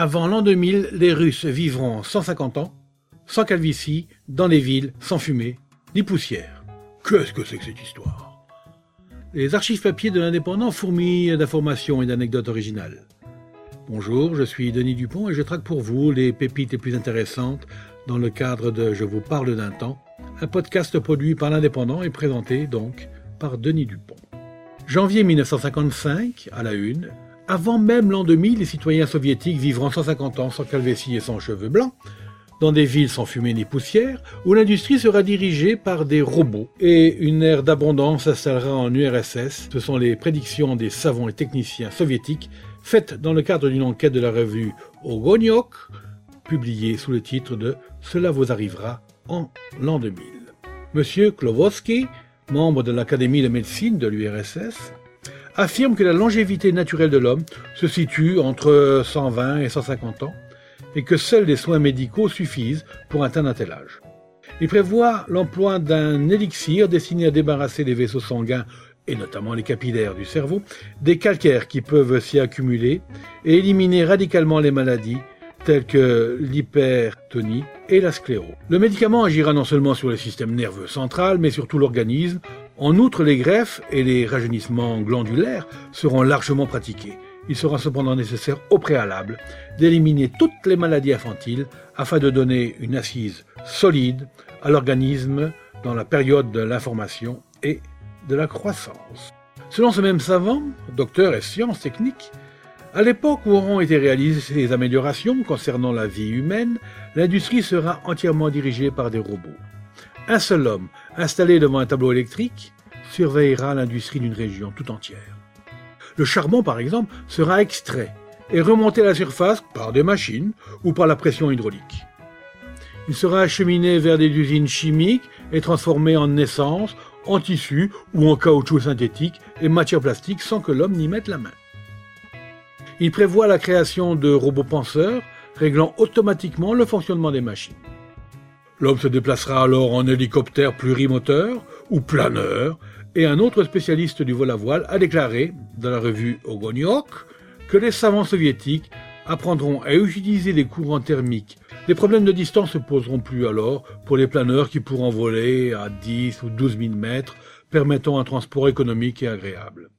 Avant l'an 2000, les Russes vivront 150 ans, sans calvitie, dans les villes, sans fumée, ni poussière. Qu'est-ce que c'est que cette histoire? Les archives papier de l'indépendant fourmillent d'informations et d'anecdotes originales. Bonjour, je suis Denis Dupont et je traque pour vous les pépites les plus intéressantes dans le cadre de Je vous parle d'un temps, un podcast produit par l'indépendant et présenté donc par Denis Dupont. Janvier 1955, à la une, avant même l'an 2000, les citoyens soviétiques vivront 150 ans sans calvétie et sans cheveux blancs, dans des villes sans fumée ni poussière, où l'industrie sera dirigée par des robots et une ère d'abondance s'installera en URSS. Ce sont les prédictions des savants et techniciens soviétiques faites dans le cadre d'une enquête de la revue Ogoniok, publiée sous le titre de Cela vous arrivera en l'an 2000. Monsieur Klovoski, membre de l'Académie de médecine de l'URSS, affirme que la longévité naturelle de l'homme se situe entre 120 et 150 ans et que seuls les soins médicaux suffisent pour atteindre un tel âge. Il prévoit l'emploi d'un élixir destiné à débarrasser les vaisseaux sanguins et notamment les capillaires du cerveau, des calcaires qui peuvent s'y accumuler et éliminer radicalement les maladies telles que l'hypertonie et la sclérose. Le médicament agira non seulement sur le système nerveux central, mais sur tout l'organisme. En outre, les greffes et les rajeunissements glandulaires seront largement pratiqués. Il sera cependant nécessaire au préalable d'éliminer toutes les maladies infantiles afin de donner une assise solide à l'organisme dans la période de l'information et de la croissance. Selon ce même savant, docteur et sciences techniques, à l'époque où auront été réalisées ces améliorations concernant la vie humaine, l'industrie sera entièrement dirigée par des robots. Un seul homme, installé devant un tableau électrique, surveillera l'industrie d'une région tout entière. Le charbon, par exemple, sera extrait et remonté à la surface par des machines ou par la pression hydraulique. Il sera acheminé vers des usines chimiques et transformé en essence, en tissu ou en caoutchouc synthétique et matière plastique sans que l'homme n'y mette la main. Il prévoit la création de robots penseurs réglant automatiquement le fonctionnement des machines. L'homme se déplacera alors en hélicoptère plurimoteur ou planeur et un autre spécialiste du vol à voile a déclaré, dans la revue Ogoniok, que les savants soviétiques apprendront à utiliser les courants thermiques. Les problèmes de distance se poseront plus alors pour les planeurs qui pourront voler à 10 ou 12 000 mètres, permettant un transport économique et agréable.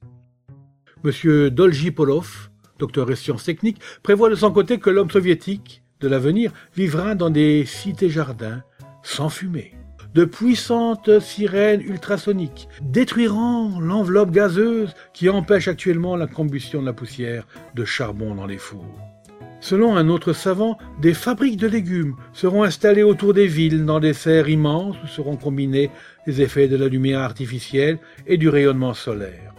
Monsieur Dolgipolov, docteur en sciences techniques, prévoit de son côté que l'homme soviétique de l'avenir vivra dans des cités-jardins sans fumée de puissantes sirènes ultrasoniques détruiront l'enveloppe gazeuse qui empêche actuellement la combustion de la poussière de charbon dans les fours. Selon un autre savant, des fabriques de légumes seront installées autour des villes dans des serres immenses où seront combinés les effets de la lumière artificielle et du rayonnement solaire.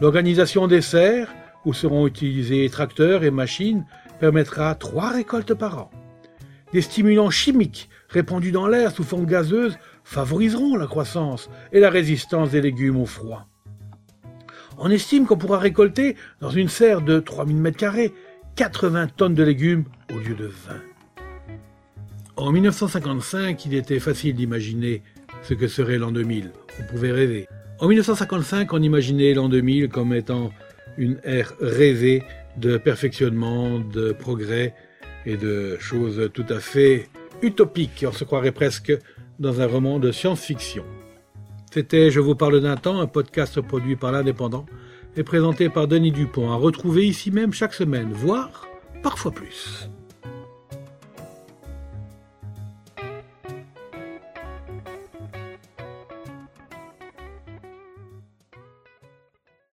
L'organisation des serres, où seront utilisés tracteurs et machines, permettra trois récoltes par an. Des stimulants chimiques répandus dans l'air sous forme gazeuse favoriseront la croissance et la résistance des légumes au froid. On estime qu'on pourra récolter dans une serre de 3000 m2 80 tonnes de légumes au lieu de 20. En 1955, il était facile d'imaginer ce que serait l'an 2000. On pouvait rêver. En 1955, on imaginait l'an 2000 comme étant une ère rêvée de perfectionnement, de progrès et de choses tout à fait utopiques. On se croirait presque dans un roman de science-fiction. C'était Je vous parle d'un temps, un podcast produit par l'Indépendant et présenté par Denis Dupont, à retrouver ici même chaque semaine, voire parfois plus.